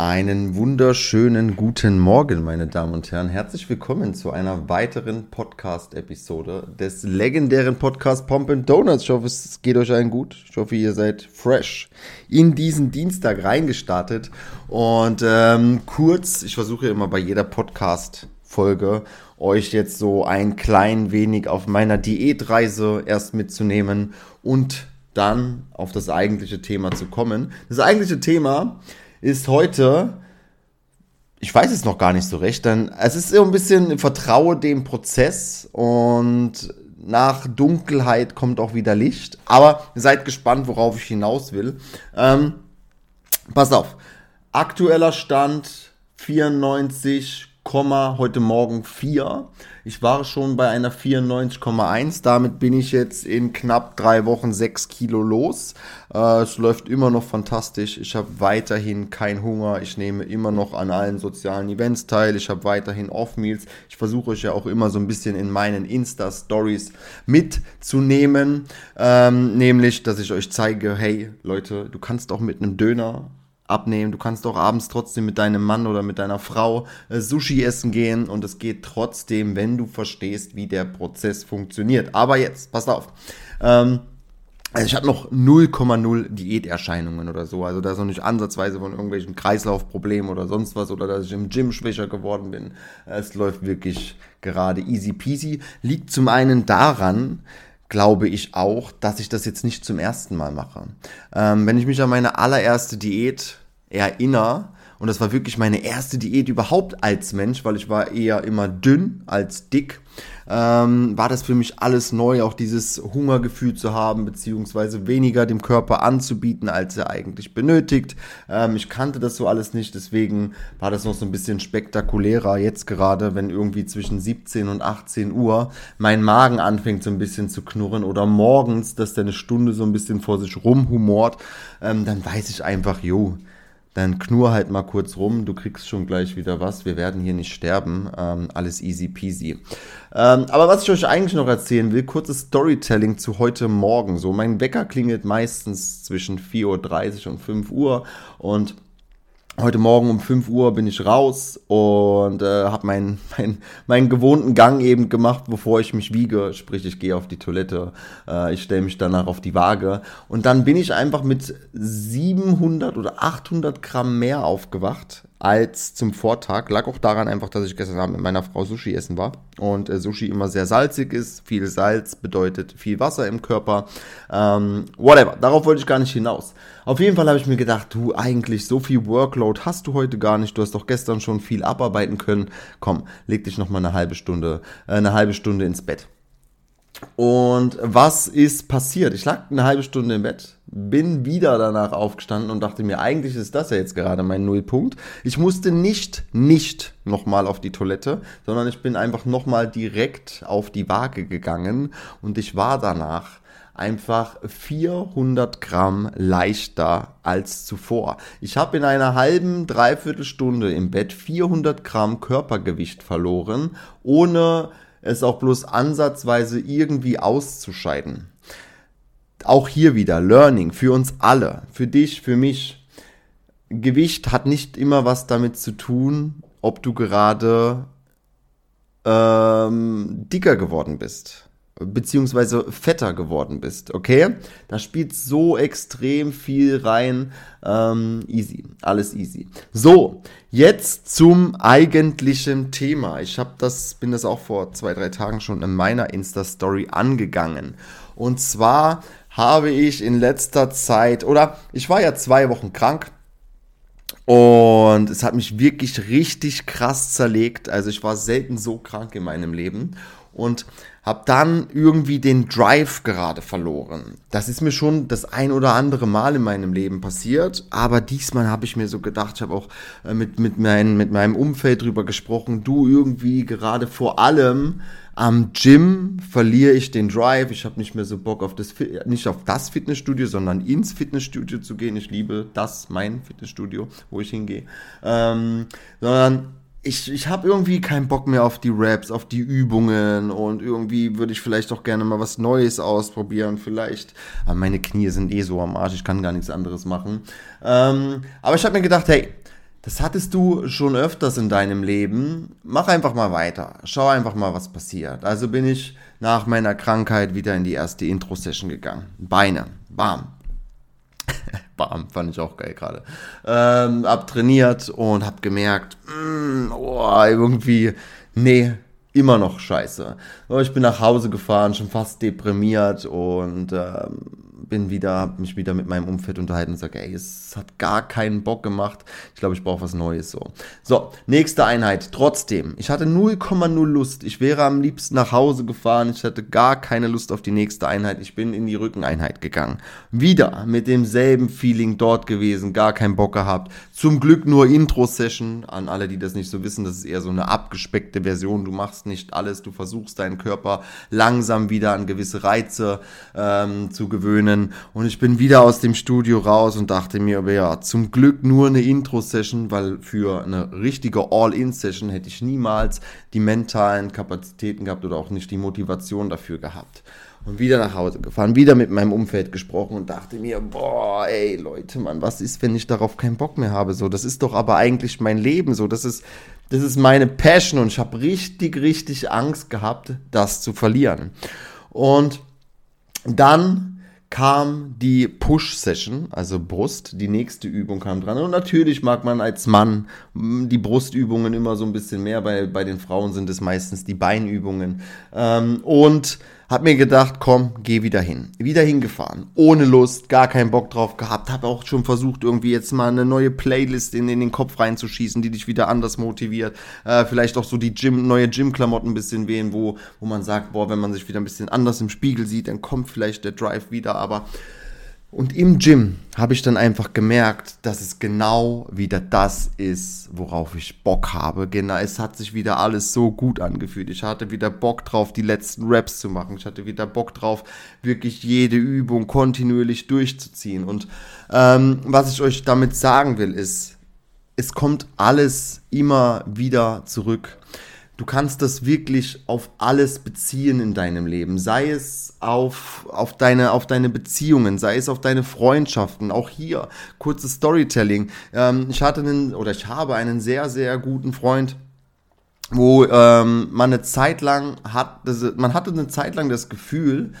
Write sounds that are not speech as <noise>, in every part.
Einen wunderschönen guten Morgen, meine Damen und Herren. Herzlich willkommen zu einer weiteren Podcast-Episode des legendären Podcast Pomp and Donuts. Ich hoffe, es geht euch allen gut. Ich hoffe, ihr seid fresh in diesen Dienstag reingestartet. Und ähm, kurz, ich versuche immer bei jeder Podcast-Folge euch jetzt so ein klein wenig auf meiner Diätreise erst mitzunehmen und dann auf das eigentliche Thema zu kommen. Das eigentliche Thema ist heute, ich weiß es noch gar nicht so recht, dann es ist so ein bisschen, vertraue dem Prozess und nach Dunkelheit kommt auch wieder Licht. Aber seid gespannt, worauf ich hinaus will. Ähm, passt auf. Aktueller Stand 94 heute Morgen 4. Ich war schon bei einer 94,1. Damit bin ich jetzt in knapp drei Wochen 6 Kilo los. Äh, es läuft immer noch fantastisch. Ich habe weiterhin keinen Hunger. Ich nehme immer noch an allen sozialen Events teil. Ich habe weiterhin Off-Meals. Ich versuche euch ja auch immer so ein bisschen in meinen Insta-Stories mitzunehmen. Ähm, nämlich, dass ich euch zeige, hey Leute, du kannst auch mit einem Döner abnehmen. Du kannst auch abends trotzdem mit deinem Mann oder mit deiner Frau äh, Sushi essen gehen und es geht trotzdem, wenn du verstehst, wie der Prozess funktioniert. Aber jetzt, passt auf. Ähm, also ich hatte noch 0,0 Diäterscheinungen oder so. Also da ist noch nicht ansatzweise von irgendwelchen Kreislaufproblemen oder sonst was oder dass ich im Gym schwächer geworden bin. Es läuft wirklich gerade easy peasy. Liegt zum einen daran, glaube ich auch, dass ich das jetzt nicht zum ersten Mal mache. Ähm, wenn ich mich an meine allererste Diät erinnere, und das war wirklich meine erste Diät überhaupt als Mensch, weil ich war eher immer dünn als dick. Ähm, war das für mich alles neu, auch dieses Hungergefühl zu haben, beziehungsweise weniger dem Körper anzubieten, als er eigentlich benötigt. Ähm, ich kannte das so alles nicht, deswegen war das noch so ein bisschen spektakulärer jetzt gerade, wenn irgendwie zwischen 17 und 18 Uhr mein Magen anfängt so ein bisschen zu knurren oder morgens, dass der eine Stunde so ein bisschen vor sich rumhumort, ähm, dann weiß ich einfach, jo, dann knurr halt mal kurz rum, du kriegst schon gleich wieder was, wir werden hier nicht sterben, ähm, alles easy peasy. Ähm, aber was ich euch eigentlich noch erzählen will, kurzes Storytelling zu heute Morgen. So, mein Wecker klingelt meistens zwischen 4.30 Uhr und 5 Uhr und Heute Morgen um 5 Uhr bin ich raus und äh, habe meinen <laughs> mein, mein gewohnten Gang eben gemacht, bevor ich mich wiege. Sprich, ich gehe auf die Toilette, äh, ich stelle mich danach auf die Waage. Und dann bin ich einfach mit 700 oder 800 Gramm mehr aufgewacht als zum Vortag. Lag auch daran einfach, dass ich gestern Abend mit meiner Frau Sushi essen war. Und äh, Sushi immer sehr salzig ist. Viel Salz bedeutet viel Wasser im Körper. Ähm, whatever. Darauf wollte ich gar nicht hinaus. Auf jeden Fall habe ich mir gedacht, du eigentlich so viel Workload hast du heute gar nicht. Du hast doch gestern schon viel abarbeiten können. Komm, leg dich noch mal eine halbe Stunde, äh, eine halbe Stunde ins Bett. Und was ist passiert? Ich lag eine halbe Stunde im Bett, bin wieder danach aufgestanden und dachte mir, eigentlich ist das ja jetzt gerade mein Nullpunkt. Ich musste nicht, nicht nochmal auf die Toilette, sondern ich bin einfach nochmal direkt auf die Waage gegangen und ich war danach einfach 400 Gramm leichter als zuvor. Ich habe in einer halben, dreiviertel Stunde im Bett 400 Gramm Körpergewicht verloren, ohne es auch bloß ansatzweise irgendwie auszuscheiden. Auch hier wieder Learning für uns alle, für dich, für mich. Gewicht hat nicht immer was damit zu tun, ob du gerade ähm, dicker geworden bist beziehungsweise fetter geworden bist, okay? Da spielt so extrem viel rein. Ähm, easy, alles easy. So, jetzt zum eigentlichen Thema. Ich habe das, bin das auch vor zwei, drei Tagen schon in meiner Insta-Story angegangen. Und zwar habe ich in letzter Zeit, oder ich war ja zwei Wochen krank. Und es hat mich wirklich richtig krass zerlegt. Also ich war selten so krank in meinem Leben und habe dann irgendwie den Drive gerade verloren. Das ist mir schon das ein oder andere Mal in meinem Leben passiert, aber diesmal habe ich mir so gedacht, ich habe auch äh, mit, mit, mein, mit meinem Umfeld drüber gesprochen, du irgendwie gerade vor allem am Gym verliere ich den Drive. Ich habe nicht mehr so Bock auf das, nicht auf das Fitnessstudio, sondern ins Fitnessstudio zu gehen. Ich liebe das, mein Fitnessstudio, wo ich hingehe. Ähm, sondern ich, ich habe irgendwie keinen Bock mehr auf die Raps, auf die Übungen und irgendwie würde ich vielleicht auch gerne mal was Neues ausprobieren, vielleicht. Aber meine Knie sind eh so am Arsch, ich kann gar nichts anderes machen. Ähm, aber ich habe mir gedacht, hey, das hattest du schon öfters in deinem Leben. Mach einfach mal weiter. Schau einfach mal, was passiert. Also bin ich nach meiner Krankheit wieder in die erste Intro-Session gegangen. Beine. Bam. Bam, fand ich auch geil gerade. Ähm, abtrainiert und hab gemerkt, mm, oh, irgendwie, nee, immer noch scheiße. Ich bin nach Hause gefahren, schon fast deprimiert und ähm, bin wieder, habe mich wieder mit meinem Umfeld unterhalten und sage, ey, es hat gar keinen Bock gemacht. Ich glaube, ich brauche was Neues so. So, nächste Einheit. Trotzdem, ich hatte 0,0 Lust. Ich wäre am liebsten nach Hause gefahren. Ich hatte gar keine Lust auf die nächste Einheit. Ich bin in die Rückeneinheit gegangen. Wieder mit demselben Feeling dort gewesen, gar keinen Bock gehabt. Zum Glück nur Intro-Session. An alle, die das nicht so wissen, das ist eher so eine abgespeckte Version. Du machst nicht alles, du versuchst deinen Körper langsam wieder an gewisse Reize ähm, zu gewöhnen können. Und ich bin wieder aus dem Studio raus und dachte mir, ja, zum Glück nur eine Intro-Session, weil für eine richtige All-In-Session hätte ich niemals die mentalen Kapazitäten gehabt oder auch nicht die Motivation dafür gehabt. Und wieder nach Hause gefahren, wieder mit meinem Umfeld gesprochen und dachte mir, boah, ey, Leute, Mann, was ist, wenn ich darauf keinen Bock mehr habe? So, das ist doch aber eigentlich mein Leben, so, das ist, das ist meine Passion und ich habe richtig, richtig Angst gehabt, das zu verlieren. Und dann kam die Push-Session, also Brust, die nächste Übung kam dran. Und natürlich mag man als Mann hm, die Brustübungen immer so ein bisschen mehr, bei, bei den Frauen sind es meistens die Beinübungen. Ähm, und hab mir gedacht, komm, geh wieder hin. Wieder hingefahren. Ohne Lust, gar keinen Bock drauf gehabt. Hab auch schon versucht, irgendwie jetzt mal eine neue Playlist in, in den Kopf reinzuschießen, die dich wieder anders motiviert. Äh, vielleicht auch so die Gym, neue Gym-Klamotten ein bisschen wählen, wo, wo man sagt, boah, wenn man sich wieder ein bisschen anders im Spiegel sieht, dann kommt vielleicht der Drive wieder. Aber und im Gym habe ich dann einfach gemerkt, dass es genau wieder das ist, worauf ich Bock habe. Genau, es hat sich wieder alles so gut angefühlt. Ich hatte wieder Bock drauf, die letzten Raps zu machen. Ich hatte wieder Bock drauf, wirklich jede Übung kontinuierlich durchzuziehen. Und ähm, was ich euch damit sagen will, ist, es kommt alles immer wieder zurück. Du kannst das wirklich auf alles beziehen in deinem Leben. Sei es auf, auf, deine, auf deine Beziehungen, sei es auf deine Freundschaften. Auch hier, kurzes Storytelling. Ähm, ich hatte einen, oder ich habe einen sehr, sehr guten Freund, wo ähm, man eine Zeit lang hat, man hatte eine Zeit lang das Gefühl,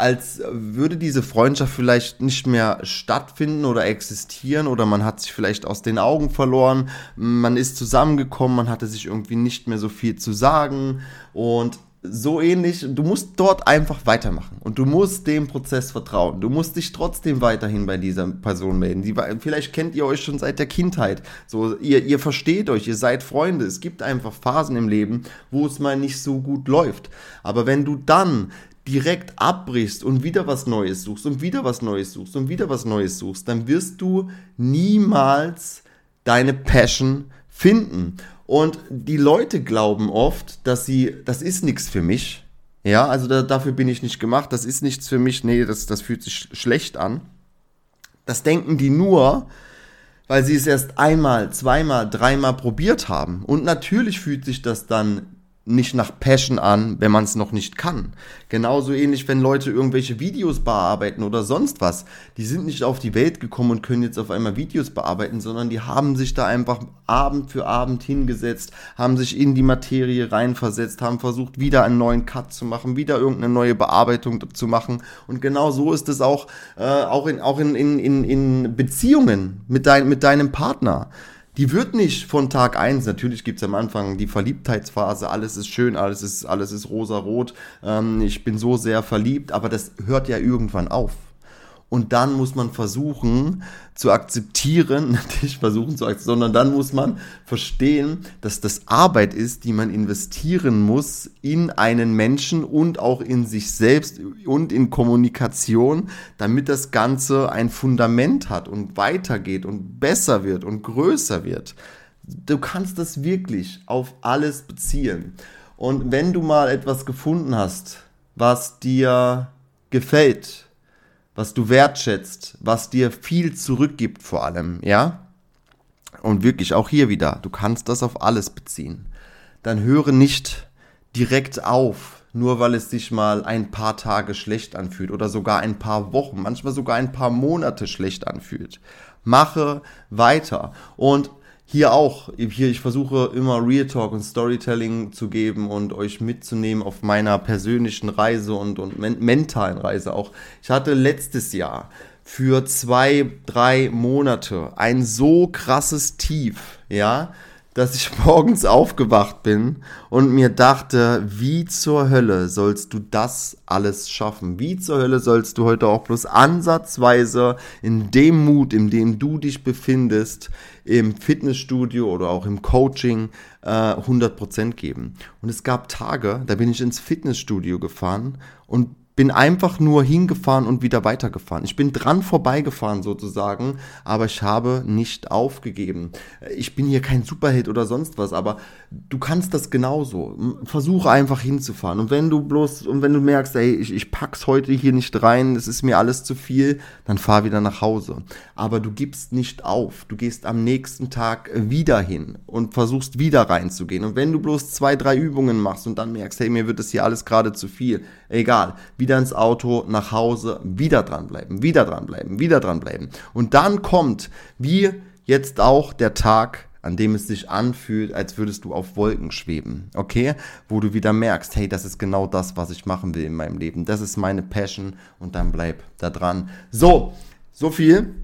als würde diese Freundschaft vielleicht nicht mehr stattfinden oder existieren oder man hat sich vielleicht aus den Augen verloren, man ist zusammengekommen, man hatte sich irgendwie nicht mehr so viel zu sagen und so ähnlich, du musst dort einfach weitermachen und du musst dem Prozess vertrauen. Du musst dich trotzdem weiterhin bei dieser Person melden. Die, vielleicht kennt ihr euch schon seit der Kindheit. So, ihr, ihr versteht euch, ihr seid Freunde. Es gibt einfach Phasen im Leben, wo es mal nicht so gut läuft. Aber wenn du dann direkt abbrichst und wieder was Neues suchst und wieder was Neues suchst und wieder was Neues suchst, dann wirst du niemals deine Passion finden. Und die Leute glauben oft, dass sie, das ist nichts für mich. Ja, also da, dafür bin ich nicht gemacht, das ist nichts für mich, nee, das, das fühlt sich schlecht an. Das denken die nur, weil sie es erst einmal, zweimal, dreimal probiert haben. Und natürlich fühlt sich das dann nicht nach Passion an, wenn man es noch nicht kann. Genauso ähnlich, wenn Leute irgendwelche Videos bearbeiten oder sonst was. Die sind nicht auf die Welt gekommen und können jetzt auf einmal Videos bearbeiten, sondern die haben sich da einfach Abend für Abend hingesetzt, haben sich in die Materie reinversetzt, haben versucht, wieder einen neuen Cut zu machen, wieder irgendeine neue Bearbeitung zu machen. Und genau so ist es auch, äh, auch, in, auch in, in, in, Beziehungen mit, dein, mit deinem Partner die wird nicht von Tag eins. natürlich gibt es am Anfang die Verliebtheitsphase, alles ist schön, alles ist, alles ist rosa-rot, ähm, ich bin so sehr verliebt, aber das hört ja irgendwann auf. Und dann muss man versuchen zu akzeptieren, <laughs> nicht versuchen zu akzeptieren, sondern dann muss man verstehen, dass das Arbeit ist, die man investieren muss in einen Menschen und auch in sich selbst und in Kommunikation, damit das Ganze ein Fundament hat und weitergeht und besser wird und größer wird. Du kannst das wirklich auf alles beziehen. Und wenn du mal etwas gefunden hast, was dir gefällt, was du wertschätzt, was dir viel zurückgibt vor allem, ja? Und wirklich auch hier wieder, du kannst das auf alles beziehen. Dann höre nicht direkt auf, nur weil es sich mal ein paar Tage schlecht anfühlt oder sogar ein paar Wochen, manchmal sogar ein paar Monate schlecht anfühlt. Mache weiter. Und hier auch, hier, ich versuche immer Real Talk und Storytelling zu geben und euch mitzunehmen auf meiner persönlichen Reise und, und men mentalen Reise auch. Ich hatte letztes Jahr für zwei, drei Monate ein so krasses Tief, ja, dass ich <laughs> morgens aufgewacht bin und mir dachte, wie zur Hölle sollst du das alles schaffen? Wie zur Hölle sollst du heute auch bloß ansatzweise in dem Mut, in dem du dich befindest, im Fitnessstudio oder auch im Coaching äh, 100% geben? Und es gab Tage, da bin ich ins Fitnessstudio gefahren und bin einfach nur hingefahren und wieder weitergefahren. Ich bin dran vorbeigefahren sozusagen, aber ich habe nicht aufgegeben. Ich bin hier kein Superheld oder sonst was, aber du kannst das genauso. Versuche einfach hinzufahren. Und wenn du bloß, und wenn du merkst, ey, ich, ich pack's heute hier nicht rein, es ist mir alles zu viel, dann fahr wieder nach Hause. Aber du gibst nicht auf. Du gehst am nächsten Tag wieder hin und versuchst wieder reinzugehen. Und wenn du bloß zwei, drei Übungen machst und dann merkst, hey, mir wird das hier alles gerade zu viel, egal, wieder wieder ins Auto, nach Hause, wieder dranbleiben, wieder dranbleiben, wieder dranbleiben. Und dann kommt, wie jetzt auch der Tag, an dem es sich anfühlt, als würdest du auf Wolken schweben, okay? Wo du wieder merkst, hey, das ist genau das, was ich machen will in meinem Leben. Das ist meine Passion und dann bleib da dran. So, so viel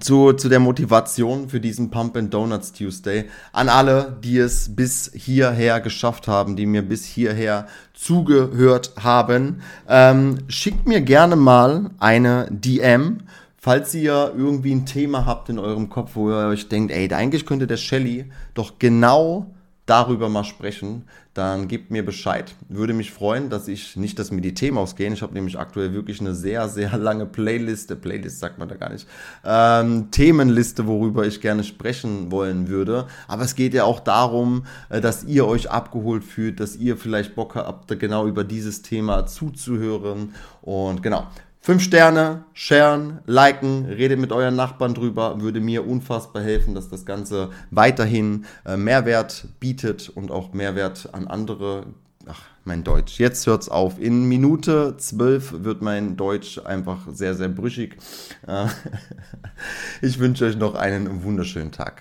zu, zu der Motivation für diesen Pump and Donuts Tuesday. An alle, die es bis hierher geschafft haben, die mir bis hierher zugehört haben, ähm, schickt mir gerne mal eine DM. Falls ihr irgendwie ein Thema habt in eurem Kopf, wo ihr euch denkt, ey, eigentlich könnte der Shelly doch genau darüber mal sprechen, dann gebt mir Bescheid. Würde mich freuen, dass ich nicht, die Themen ausgehen. Ich habe nämlich aktuell wirklich eine sehr, sehr lange Playliste, Playlist sagt man da gar nicht, ähm, Themenliste, worüber ich gerne sprechen wollen würde. Aber es geht ja auch darum, äh, dass ihr euch abgeholt fühlt, dass ihr vielleicht Bock habt, genau über dieses Thema zuzuhören. Und genau, Fünf Sterne, sharen, liken, redet mit euren Nachbarn drüber, würde mir unfassbar helfen, dass das Ganze weiterhin äh, Mehrwert bietet und auch Mehrwert an andere. Ach, mein Deutsch. Jetzt hört's auf. In Minute zwölf wird mein Deutsch einfach sehr, sehr brüchig. Äh, <laughs> ich wünsche euch noch einen wunderschönen Tag.